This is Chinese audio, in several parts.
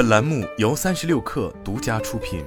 本栏目由三十六氪独家出品。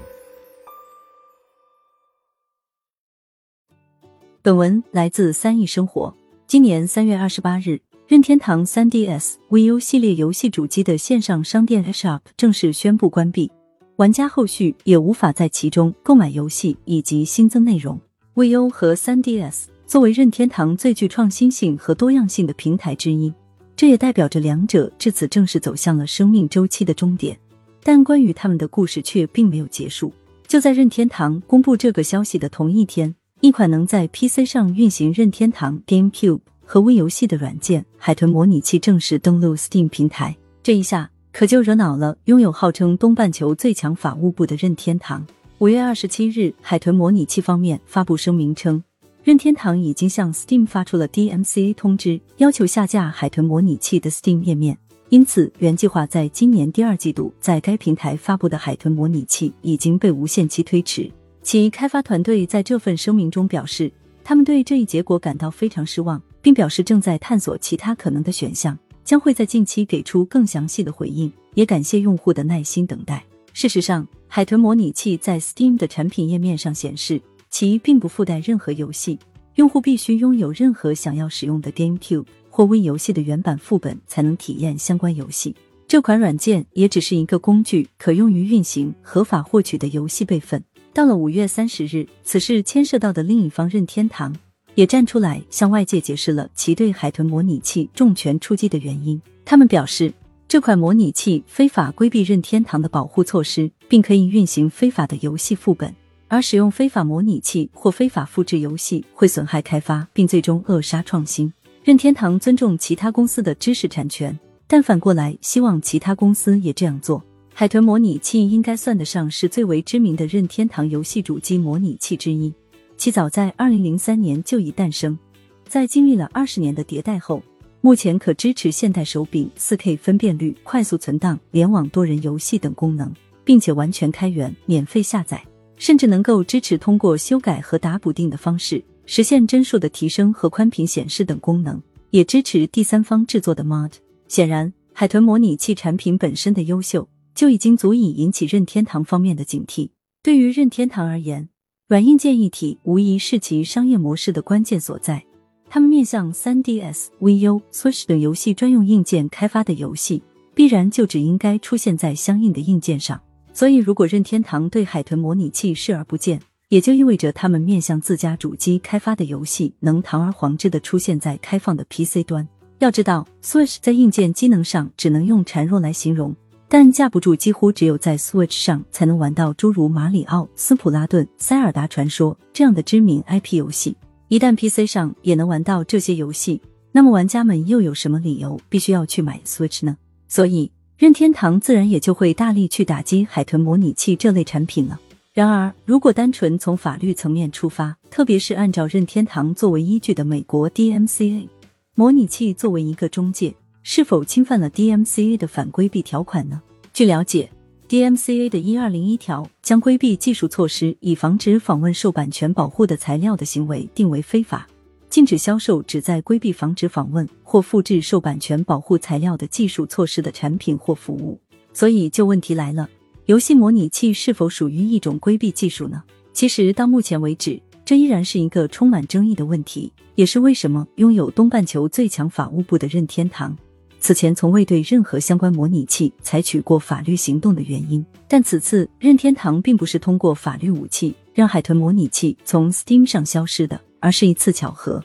本文来自三亿生活。今年三月二十八日，任天堂 3DS、VU 系列游戏主机的线上商店 Shop 正式宣布关闭，玩家后续也无法在其中购买游戏以及新增内容。VU 和 3DS 作为任天堂最具创新性和多样性的平台之一。这也代表着两者至此正式走向了生命周期的终点，但关于他们的故事却并没有结束。就在任天堂公布这个消息的同一天，一款能在 PC 上运行任天堂 GameCube 和微游戏的软件《海豚模拟器》正式登陆 Steam 平台。这一下可就惹恼了拥有号称东半球最强法务部的任天堂。五月二十七日，海豚模拟器方面发布声明称。任天堂已经向 Steam 发出了 DMCA 通知，要求下架海豚模拟器的 Steam 页面。因此，原计划在今年第二季度在该平台发布的海豚模拟器已经被无限期推迟。其开发团队在这份声明中表示，他们对这一结果感到非常失望，并表示正在探索其他可能的选项，将会在近期给出更详细的回应。也感谢用户的耐心等待。事实上，海豚模拟器在 Steam 的产品页面上显示。其并不附带任何游戏，用户必须拥有任何想要使用的 GameCube 或微游戏的原版副本才能体验相关游戏。这款软件也只是一个工具，可用于运行合法获取的游戏备份。到了五月三十日，此事牵涉到的另一方任天堂也站出来向外界解释了其对海豚模拟器重拳出击的原因。他们表示，这款模拟器非法规避任天堂的保护措施，并可以运行非法的游戏副本。而使用非法模拟器或非法复制游戏会损害开发，并最终扼杀创新。任天堂尊重其他公司的知识产权，但反过来希望其他公司也这样做。海豚模拟器应该算得上是最为知名的任天堂游戏主机模拟器之一，其早在二零零三年就已诞生，在经历了二十年的迭代后，目前可支持现代手柄、四 K 分辨率、快速存档、联网多人游戏等功能，并且完全开源、免费下载。甚至能够支持通过修改和打补丁的方式实现帧数的提升和宽屏显示等功能，也支持第三方制作的 mod。显然，海豚模拟器产品本身的优秀就已经足以引起任天堂方面的警惕。对于任天堂而言，软硬件一体无疑是其商业模式的关键所在。他们面向 3DS、VU、Switch 等游戏专用硬件开发的游戏，必然就只应该出现在相应的硬件上。所以，如果任天堂对海豚模拟器视而不见，也就意味着他们面向自家主机开发的游戏能堂而皇之的出现在开放的 PC 端。要知道，Switch 在硬件机能上只能用孱弱来形容，但架不住几乎只有在 Switch 上才能玩到诸如马里奥、斯普拉顿、塞尔达传说这样的知名 IP 游戏。一旦 PC 上也能玩到这些游戏，那么玩家们又有什么理由必须要去买 Switch 呢？所以。任天堂自然也就会大力去打击海豚模拟器这类产品了。然而，如果单纯从法律层面出发，特别是按照任天堂作为依据的美国 DMCA 模拟器作为一个中介，是否侵犯了 DMCA 的反规避条款呢？据了解，DMCA 的一二零一条将规避技术措施以防止访问受版权保护的材料的行为定为非法。禁止销售旨在规避防止访问或复制受版权保护材料的技术措施的产品或服务。所以，就问题来了：游戏模拟器是否属于一种规避技术呢？其实，到目前为止，这依然是一个充满争议的问题，也是为什么拥有东半球最强法务部的任天堂此前从未对任何相关模拟器采取过法律行动的原因。但此次，任天堂并不是通过法律武器让海豚模拟器从 Steam 上消失的。而是一次巧合。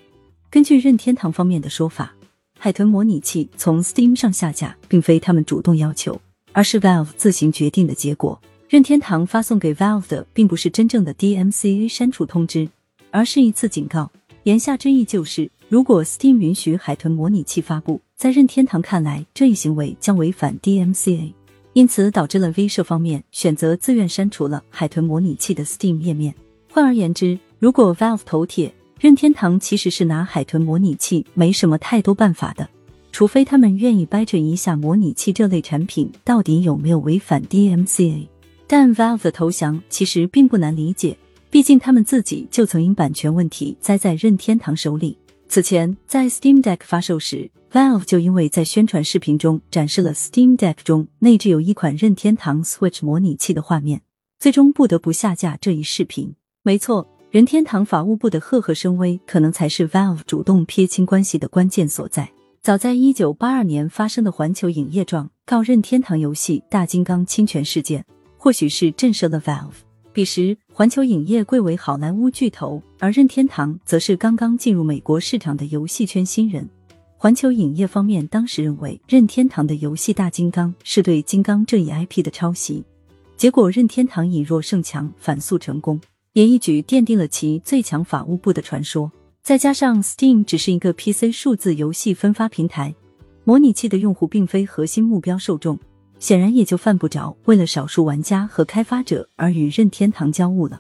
根据任天堂方面的说法，海豚模拟器从 Steam 上下架，并非他们主动要求，而是 Valve 自行决定的结果。任天堂发送给 Valve 的并不是真正的 DMCA 删除通知，而是一次警告。言下之意就是，如果 Steam 允许海豚模拟器发布，在任天堂看来，这一行为将违反 DMCA，因此导致了 V 社方面选择自愿删除了海豚模拟器的 Steam 页面。换而言之，如果 Valve 头铁，任天堂其实是拿海豚模拟器没什么太多办法的，除非他们愿意掰扯一下模拟器这类产品到底有没有违反 DMCA。但 Valve 的投降其实并不难理解，毕竟他们自己就曾因版权问题栽在任天堂手里。此前，在 Steam Deck 发售时，Valve 就因为在宣传视频中展示了 Steam Deck 中内置有一款任天堂 Switch 模拟器的画面，最终不得不下架这一视频。没错，任天堂法务部的赫赫声威，可能才是 Valve 主动撇清关系的关键所在。早在一九八二年发生的环球影业状告任天堂游戏《大金刚》侵权事件，或许是震慑了 Valve。彼时，环球影业贵为好莱坞巨头，而任天堂则是刚刚进入美国市场的游戏圈新人。环球影业方面当时认为，任天堂的游戏《大金刚》是对《金刚》这一 IP 的抄袭，结果任天堂以弱胜强，反诉成功，也一举奠定了其最强法务部的传说。再加上 Steam 只是一个 PC 数字游戏分发平台，模拟器的用户并非核心目标受众。显然也就犯不着为了少数玩家和开发者而与任天堂交恶了。